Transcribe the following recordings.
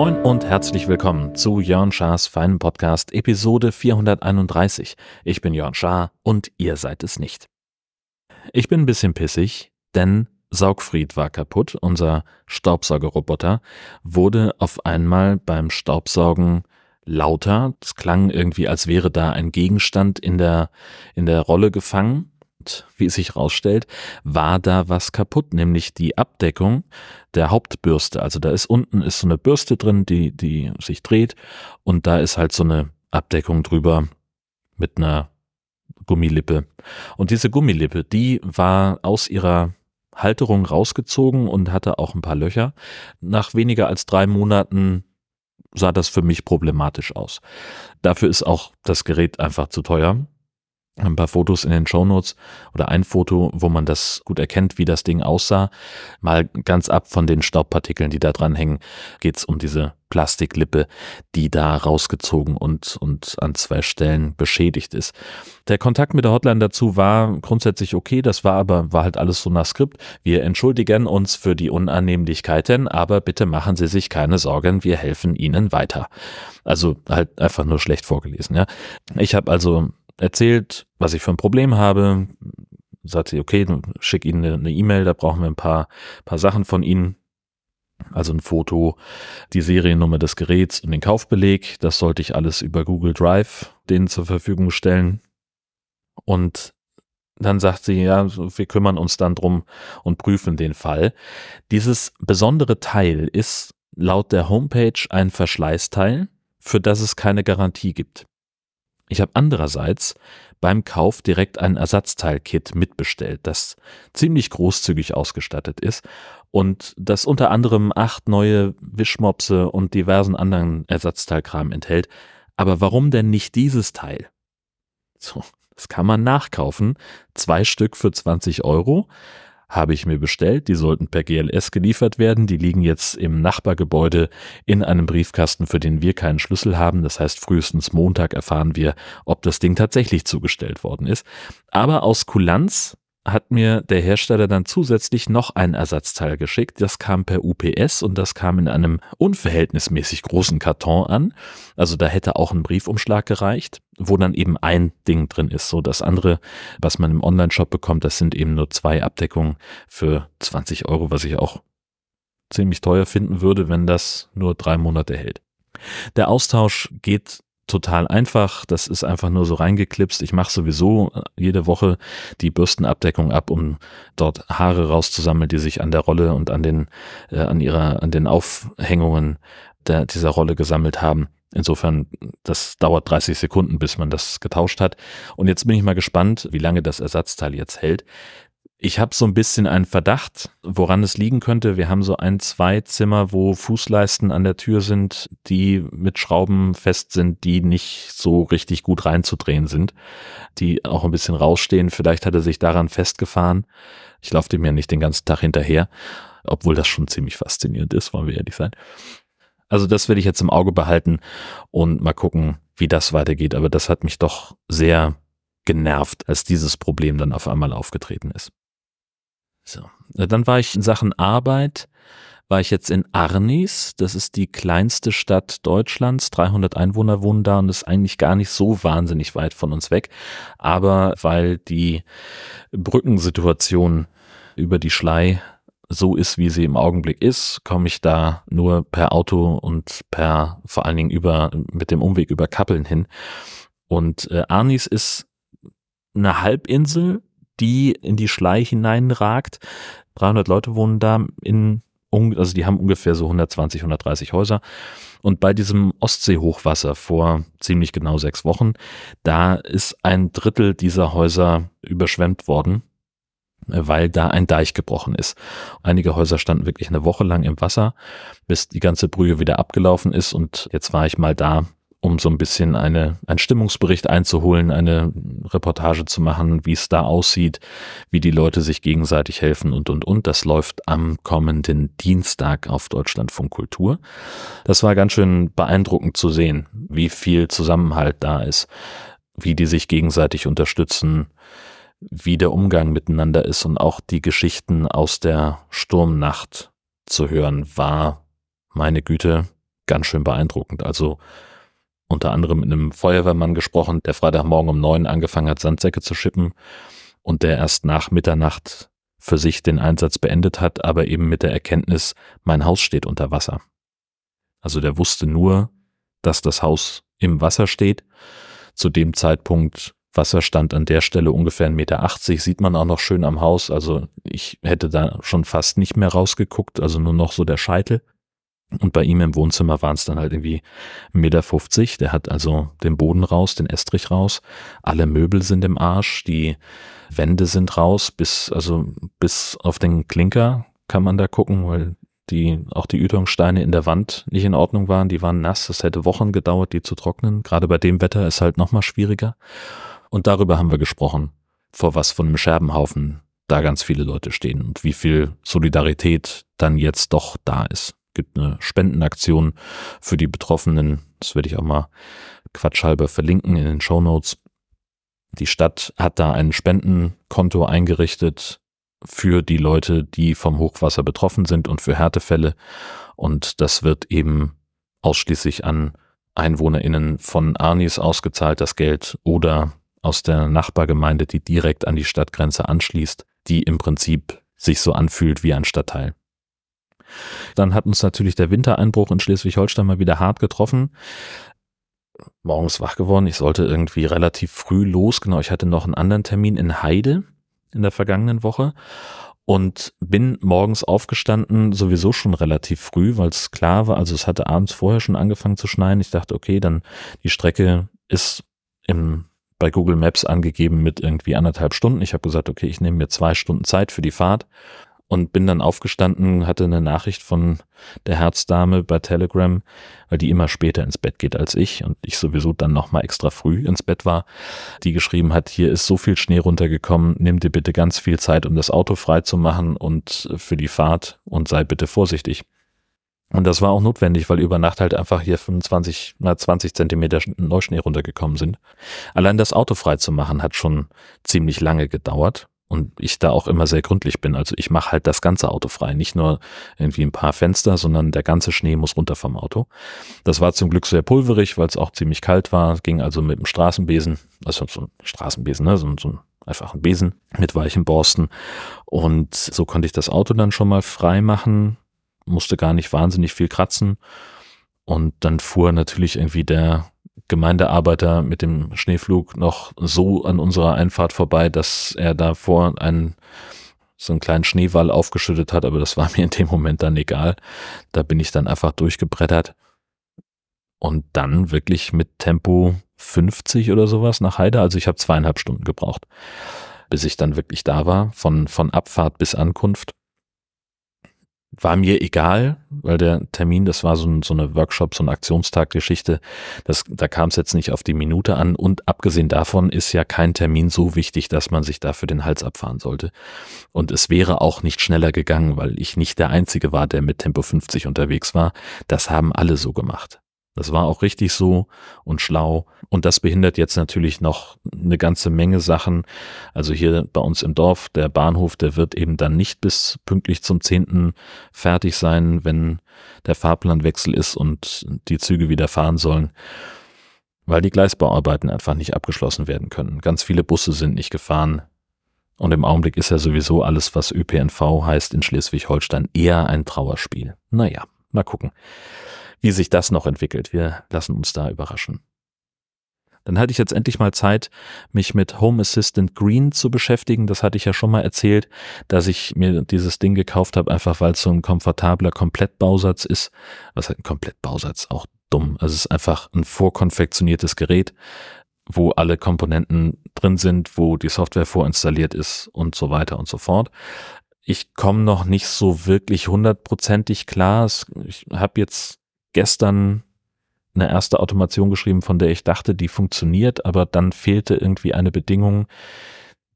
Moin und herzlich willkommen zu Jörn Schars feinen Podcast Episode 431. Ich bin Jörn Schaar und ihr seid es nicht. Ich bin ein bisschen pissig, denn Saugfried war kaputt, unser Staubsaugerroboter, wurde auf einmal beim Staubsaugen lauter. Es klang irgendwie, als wäre da ein Gegenstand in der, in der Rolle gefangen. Und wie es sich herausstellt, war da was kaputt, nämlich die Abdeckung der Hauptbürste. Also da ist unten ist so eine Bürste drin, die, die sich dreht und da ist halt so eine Abdeckung drüber mit einer Gummilippe. Und diese Gummilippe, die war aus ihrer Halterung rausgezogen und hatte auch ein paar Löcher. Nach weniger als drei Monaten sah das für mich problematisch aus. Dafür ist auch das Gerät einfach zu teuer ein paar Fotos in den Shownotes oder ein Foto, wo man das gut erkennt, wie das Ding aussah. Mal ganz ab von den Staubpartikeln, die da dran hängen, geht's um diese Plastiklippe, die da rausgezogen und, und an zwei Stellen beschädigt ist. Der Kontakt mit der Hotline dazu war grundsätzlich okay, das war aber, war halt alles so nach Skript. Wir entschuldigen uns für die Unannehmlichkeiten, aber bitte machen Sie sich keine Sorgen, wir helfen Ihnen weiter. Also halt einfach nur schlecht vorgelesen, ja. Ich habe also erzählt, was ich für ein Problem habe. Sagt sie, okay, schick Ihnen eine E-Mail, da brauchen wir ein paar, paar Sachen von Ihnen. Also ein Foto, die Seriennummer des Geräts und den Kaufbeleg. Das sollte ich alles über Google Drive denen zur Verfügung stellen. Und dann sagt sie, ja, wir kümmern uns dann drum und prüfen den Fall. Dieses besondere Teil ist laut der Homepage ein Verschleißteil, für das es keine Garantie gibt. Ich habe andererseits beim Kauf direkt ein Ersatzteilkit mitbestellt, das ziemlich großzügig ausgestattet ist und das unter anderem acht neue Wischmopse und diversen anderen Ersatzteilkram enthält. Aber warum denn nicht dieses Teil? So, das kann man nachkaufen. Zwei Stück für 20 Euro habe ich mir bestellt. Die sollten per GLS geliefert werden. Die liegen jetzt im Nachbargebäude in einem Briefkasten, für den wir keinen Schlüssel haben. Das heißt, frühestens Montag erfahren wir, ob das Ding tatsächlich zugestellt worden ist. Aber aus Kulanz hat mir der Hersteller dann zusätzlich noch ein Ersatzteil geschickt. Das kam per UPS und das kam in einem unverhältnismäßig großen Karton an. Also da hätte auch ein Briefumschlag gereicht, wo dann eben ein Ding drin ist. So das andere, was man im Online-Shop bekommt, das sind eben nur zwei Abdeckungen für 20 Euro, was ich auch ziemlich teuer finden würde, wenn das nur drei Monate hält. Der Austausch geht total einfach. Das ist einfach nur so reingeklipst. Ich mache sowieso äh, jede Woche die Bürstenabdeckung ab, um dort Haare rauszusammeln, die sich an der Rolle und an den, äh, an ihrer, an den Aufhängungen der, dieser Rolle gesammelt haben. Insofern, das dauert 30 Sekunden, bis man das getauscht hat. Und jetzt bin ich mal gespannt, wie lange das Ersatzteil jetzt hält. Ich habe so ein bisschen einen Verdacht, woran es liegen könnte. Wir haben so ein, zwei Zimmer, wo Fußleisten an der Tür sind, die mit Schrauben fest sind, die nicht so richtig gut reinzudrehen sind, die auch ein bisschen rausstehen. Vielleicht hat er sich daran festgefahren. Ich laufe dem ja nicht den ganzen Tag hinterher, obwohl das schon ziemlich faszinierend ist, wollen wir ehrlich sein. Also das werde ich jetzt im Auge behalten und mal gucken, wie das weitergeht. Aber das hat mich doch sehr genervt, als dieses Problem dann auf einmal aufgetreten ist. So. Dann war ich in Sachen Arbeit, war ich jetzt in Arnis. Das ist die kleinste Stadt Deutschlands. 300 Einwohner wohnen da und ist eigentlich gar nicht so wahnsinnig weit von uns weg. Aber weil die Brückensituation über die Schlei so ist, wie sie im Augenblick ist, komme ich da nur per Auto und per vor allen Dingen über mit dem Umweg über Kappeln hin. Und äh, Arnis ist eine Halbinsel die in die Schlei hineinragt. 300 Leute wohnen da in, also die haben ungefähr so 120, 130 Häuser. Und bei diesem Ostseehochwasser vor ziemlich genau sechs Wochen, da ist ein Drittel dieser Häuser überschwemmt worden, weil da ein Deich gebrochen ist. Einige Häuser standen wirklich eine Woche lang im Wasser, bis die ganze Brühe wieder abgelaufen ist. Und jetzt war ich mal da um so ein bisschen eine, einen Stimmungsbericht einzuholen, eine Reportage zu machen, wie es da aussieht, wie die Leute sich gegenseitig helfen und, und, und. Das läuft am kommenden Dienstag auf Deutschlandfunk Kultur. Das war ganz schön beeindruckend zu sehen, wie viel Zusammenhalt da ist wie die sich gegenseitig unterstützen, wie der Umgang miteinander ist und auch die Geschichten aus der Sturmnacht zu hören, war, meine Güte, ganz schön beeindruckend. Also unter anderem mit einem Feuerwehrmann gesprochen, der Freitagmorgen um neun angefangen hat, Sandsäcke zu schippen und der erst nach Mitternacht für sich den Einsatz beendet hat, aber eben mit der Erkenntnis, mein Haus steht unter Wasser. Also der wusste nur, dass das Haus im Wasser steht. Zu dem Zeitpunkt Wasserstand an der Stelle ungefähr 1,80 Meter, sieht man auch noch schön am Haus. Also ich hätte da schon fast nicht mehr rausgeguckt, also nur noch so der Scheitel. Und bei ihm im Wohnzimmer waren es dann halt irgendwie 1,50 Meter. Der hat also den Boden raus, den Estrich raus. Alle Möbel sind im Arsch, die Wände sind raus, bis, also bis auf den Klinker kann man da gucken, weil die, auch die Ütungssteine in der Wand nicht in Ordnung waren. Die waren nass. Es hätte Wochen gedauert, die zu trocknen. Gerade bei dem Wetter ist halt nochmal schwieriger. Und darüber haben wir gesprochen, vor was von einem Scherbenhaufen da ganz viele Leute stehen und wie viel Solidarität dann jetzt doch da ist. Gibt eine Spendenaktion für die Betroffenen. Das werde ich auch mal quatschhalber verlinken in den Show Notes. Die Stadt hat da ein Spendenkonto eingerichtet für die Leute, die vom Hochwasser betroffen sind und für Härtefälle. Und das wird eben ausschließlich an EinwohnerInnen von Arnis ausgezahlt, das Geld, oder aus der Nachbargemeinde, die direkt an die Stadtgrenze anschließt, die im Prinzip sich so anfühlt wie ein Stadtteil. Dann hat uns natürlich der Wintereinbruch in Schleswig-Holstein mal wieder hart getroffen. Morgens wach geworden, ich sollte irgendwie relativ früh los, genau, ich hatte noch einen anderen Termin in Heide in der vergangenen Woche und bin morgens aufgestanden, sowieso schon relativ früh, weil es klar war, also es hatte abends vorher schon angefangen zu schneien. Ich dachte, okay, dann die Strecke ist im bei Google Maps angegeben mit irgendwie anderthalb Stunden. Ich habe gesagt, okay, ich nehme mir zwei Stunden Zeit für die Fahrt und bin dann aufgestanden, hatte eine Nachricht von der Herzdame bei Telegram, weil die immer später ins Bett geht als ich und ich sowieso dann nochmal extra früh ins Bett war, die geschrieben hat, hier ist so viel Schnee runtergekommen, nimm dir bitte ganz viel Zeit, um das Auto frei und für die Fahrt und sei bitte vorsichtig. Und das war auch notwendig, weil über Nacht halt einfach hier 25, na 20 Zentimeter Neuschnee runtergekommen sind. Allein das Auto frei zu machen hat schon ziemlich lange gedauert und ich da auch immer sehr gründlich bin. Also ich mache halt das ganze Auto frei, nicht nur irgendwie ein paar Fenster, sondern der ganze Schnee muss runter vom Auto. Das war zum Glück sehr pulverig, weil es auch ziemlich kalt war. Ging also mit dem Straßenbesen, also so ein Straßenbesen, ne, so, so einfach ein Besen mit weichen Borsten. Und so konnte ich das Auto dann schon mal frei machen musste gar nicht wahnsinnig viel kratzen. Und dann fuhr natürlich irgendwie der Gemeindearbeiter mit dem Schneeflug noch so an unserer Einfahrt vorbei, dass er davor einen so einen kleinen Schneewall aufgeschüttet hat, aber das war mir in dem Moment dann egal. Da bin ich dann einfach durchgebrettert und dann wirklich mit Tempo 50 oder sowas nach Heide. Also ich habe zweieinhalb Stunden gebraucht, bis ich dann wirklich da war, von, von Abfahrt bis Ankunft war mir egal, weil der Termin, das war so, ein, so eine Workshop, so eine Aktionstag-Geschichte, da kam es jetzt nicht auf die Minute an und abgesehen davon ist ja kein Termin so wichtig, dass man sich dafür den Hals abfahren sollte. Und es wäre auch nicht schneller gegangen, weil ich nicht der Einzige war, der mit Tempo 50 unterwegs war. Das haben alle so gemacht. Das war auch richtig so und schlau. Und das behindert jetzt natürlich noch eine ganze Menge Sachen. Also hier bei uns im Dorf, der Bahnhof, der wird eben dann nicht bis pünktlich zum 10. fertig sein, wenn der Fahrplanwechsel ist und die Züge wieder fahren sollen, weil die Gleisbauarbeiten einfach nicht abgeschlossen werden können. Ganz viele Busse sind nicht gefahren. Und im Augenblick ist ja sowieso alles, was ÖPNV heißt in Schleswig-Holstein, eher ein Trauerspiel. Naja, mal gucken wie sich das noch entwickelt. Wir lassen uns da überraschen. Dann hatte ich jetzt endlich mal Zeit, mich mit Home Assistant Green zu beschäftigen. Das hatte ich ja schon mal erzählt, dass ich mir dieses Ding gekauft habe, einfach weil es so ein komfortabler Komplettbausatz ist. Was heißt ein Komplettbausatz? Auch dumm. Also es ist einfach ein vorkonfektioniertes Gerät, wo alle Komponenten drin sind, wo die Software vorinstalliert ist und so weiter und so fort. Ich komme noch nicht so wirklich hundertprozentig klar. Ich habe jetzt gestern eine erste Automation geschrieben, von der ich dachte, die funktioniert, aber dann fehlte irgendwie eine Bedingung,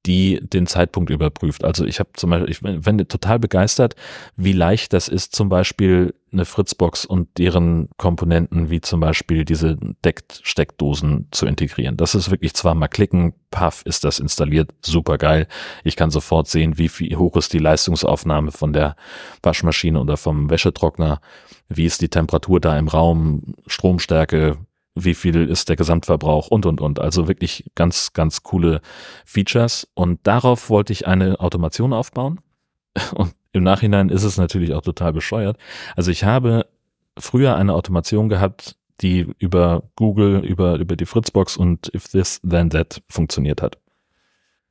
die den Zeitpunkt überprüft. Also ich habe zum Beispiel, ich bin total begeistert, wie leicht das ist, zum Beispiel eine Fritzbox und deren Komponenten wie zum Beispiel diese Decksteckdosen zu integrieren. Das ist wirklich zwar mal klicken, paff, ist das installiert, super geil. Ich kann sofort sehen, wie viel hoch ist die Leistungsaufnahme von der Waschmaschine oder vom Wäschetrockner, wie ist die Temperatur da im Raum, Stromstärke, wie viel ist der Gesamtverbrauch und, und, und. Also wirklich ganz, ganz coole Features. Und darauf wollte ich eine Automation aufbauen. Und im Nachhinein ist es natürlich auch total bescheuert. Also ich habe früher eine Automation gehabt, die über Google, über, über die Fritzbox und If This Then That funktioniert hat.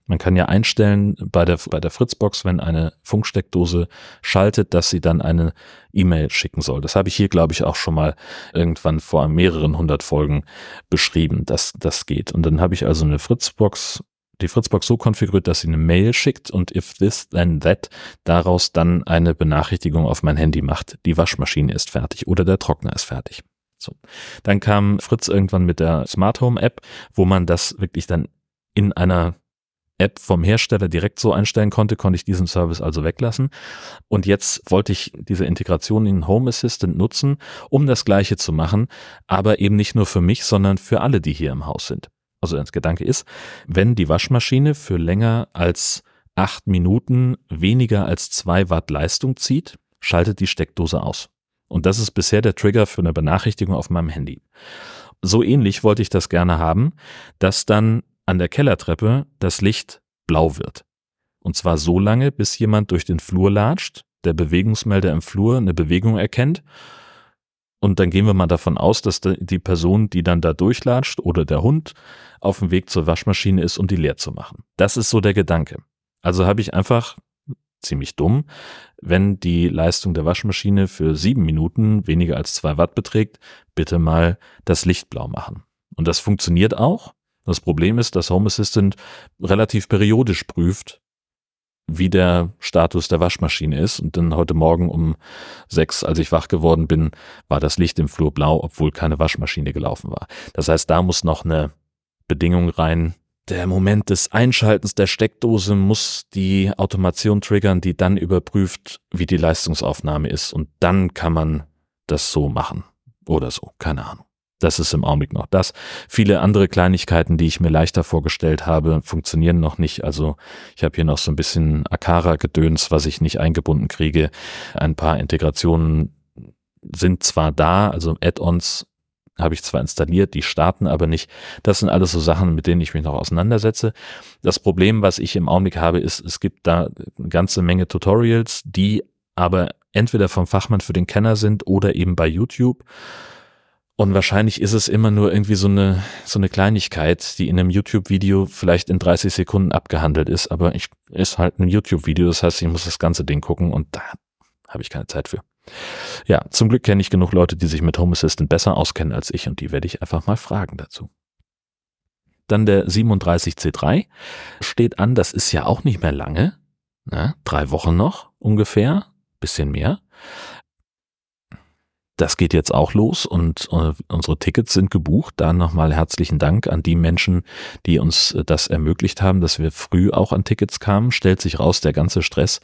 Man kann ja einstellen bei der, bei der Fritzbox, wenn eine Funksteckdose schaltet, dass sie dann eine E-Mail schicken soll. Das habe ich hier, glaube ich, auch schon mal irgendwann vor mehreren hundert Folgen beschrieben, dass das geht. Und dann habe ich also eine Fritzbox, die Fritzbox so konfiguriert, dass sie eine Mail schickt und if this then that daraus dann eine Benachrichtigung auf mein Handy macht. Die Waschmaschine ist fertig oder der Trockner ist fertig. So. Dann kam Fritz irgendwann mit der Smart Home App, wo man das wirklich dann in einer App vom Hersteller direkt so einstellen konnte, konnte ich diesen Service also weglassen. Und jetzt wollte ich diese Integration in Home Assistant nutzen, um das Gleiche zu machen, aber eben nicht nur für mich, sondern für alle, die hier im Haus sind. Also das Gedanke ist, wenn die Waschmaschine für länger als acht Minuten weniger als zwei Watt Leistung zieht, schaltet die Steckdose aus. Und das ist bisher der Trigger für eine Benachrichtigung auf meinem Handy. So ähnlich wollte ich das gerne haben, dass dann an der Kellertreppe das Licht blau wird. Und zwar so lange, bis jemand durch den Flur latscht, der Bewegungsmelder im Flur eine Bewegung erkennt. Und dann gehen wir mal davon aus, dass die Person, die dann da durchlatscht oder der Hund auf dem Weg zur Waschmaschine ist, um die leer zu machen. Das ist so der Gedanke. Also habe ich einfach ziemlich dumm, wenn die Leistung der Waschmaschine für sieben Minuten weniger als zwei Watt beträgt, bitte mal das Licht blau machen. Und das funktioniert auch. Das Problem ist, dass Home Assistant relativ periodisch prüft, wie der Status der Waschmaschine ist. Und dann heute Morgen um sechs, als ich wach geworden bin, war das Licht im Flur blau, obwohl keine Waschmaschine gelaufen war. Das heißt, da muss noch eine Bedingung rein. Der Moment des Einschaltens der Steckdose muss die Automation triggern, die dann überprüft, wie die Leistungsaufnahme ist. Und dann kann man das so machen. Oder so, keine Ahnung. Das ist im Augenblick noch das. Viele andere Kleinigkeiten, die ich mir leichter vorgestellt habe, funktionieren noch nicht. Also ich habe hier noch so ein bisschen Akara-Gedöns, was ich nicht eingebunden kriege. Ein paar Integrationen sind zwar da, also Add-ons habe ich zwar installiert, die starten aber nicht. Das sind alles so Sachen, mit denen ich mich noch auseinandersetze. Das Problem, was ich im Augenblick habe, ist, es gibt da eine ganze Menge Tutorials, die aber entweder vom Fachmann für den Kenner sind oder eben bei YouTube. Und wahrscheinlich ist es immer nur irgendwie so eine, so eine Kleinigkeit, die in einem YouTube-Video vielleicht in 30 Sekunden abgehandelt ist, aber ich ist halt ein YouTube-Video, das heißt, ich muss das ganze Ding gucken und da habe ich keine Zeit für. Ja, zum Glück kenne ich genug Leute, die sich mit Home Assistant besser auskennen als ich und die werde ich einfach mal fragen dazu. Dann der 37C3 steht an, das ist ja auch nicht mehr lange, ne? drei Wochen noch ungefähr, bisschen mehr das geht jetzt auch los und uh, unsere Tickets sind gebucht. Da nochmal herzlichen Dank an die Menschen, die uns äh, das ermöglicht haben, dass wir früh auch an Tickets kamen. Stellt sich raus, der ganze Stress,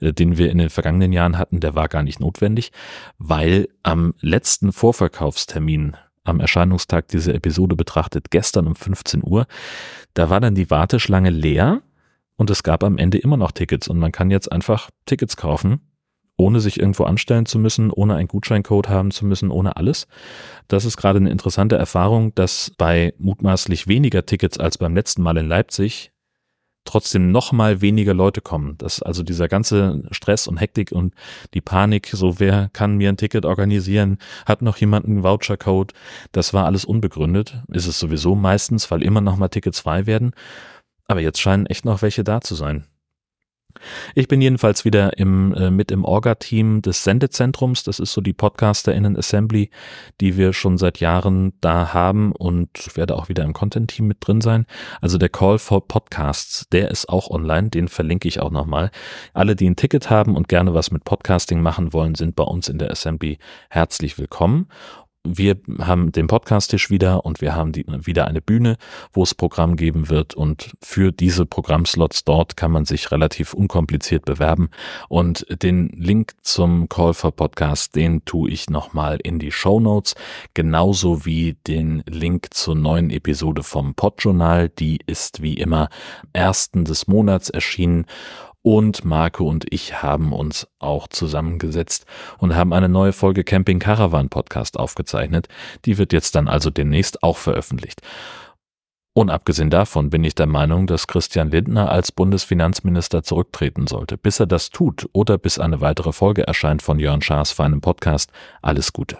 äh, den wir in den vergangenen Jahren hatten, der war gar nicht notwendig, weil am letzten Vorverkaufstermin am Erscheinungstag dieser Episode betrachtet, gestern um 15 Uhr, da war dann die Warteschlange leer und es gab am Ende immer noch Tickets und man kann jetzt einfach Tickets kaufen ohne sich irgendwo anstellen zu müssen, ohne einen Gutscheincode haben zu müssen, ohne alles. Das ist gerade eine interessante Erfahrung, dass bei mutmaßlich weniger Tickets als beim letzten Mal in Leipzig trotzdem noch mal weniger Leute kommen. Dass also dieser ganze Stress und Hektik und die Panik, so wer kann mir ein Ticket organisieren, hat noch jemand einen Vouchercode, das war alles unbegründet. Ist es sowieso meistens, weil immer noch mal Tickets frei werden. Aber jetzt scheinen echt noch welche da zu sein. Ich bin jedenfalls wieder im, äh, mit im Orga-Team des Sendezentrums. Das ist so die PodcasterInnen Assembly, die wir schon seit Jahren da haben und werde auch wieder im Content-Team mit drin sein. Also der Call for Podcasts, der ist auch online, den verlinke ich auch nochmal. Alle, die ein Ticket haben und gerne was mit Podcasting machen wollen, sind bei uns in der Assembly herzlich willkommen. Wir haben den Podcast-Tisch wieder und wir haben die, wieder eine Bühne, wo es Programm geben wird. Und für diese Programmslots dort kann man sich relativ unkompliziert bewerben. Und den Link zum Call for Podcast, den tue ich nochmal in die Show Notes, genauso wie den Link zur neuen Episode vom Podjournal, die ist wie immer ersten des Monats erschienen und Marco und ich haben uns auch zusammengesetzt und haben eine neue Folge Camping Caravan Podcast aufgezeichnet. Die wird jetzt dann also demnächst auch veröffentlicht. Und abgesehen davon bin ich der Meinung, dass Christian Lindner als Bundesfinanzminister zurücktreten sollte. Bis er das tut oder bis eine weitere Folge erscheint von Jörn Schaas feinem Podcast, alles Gute.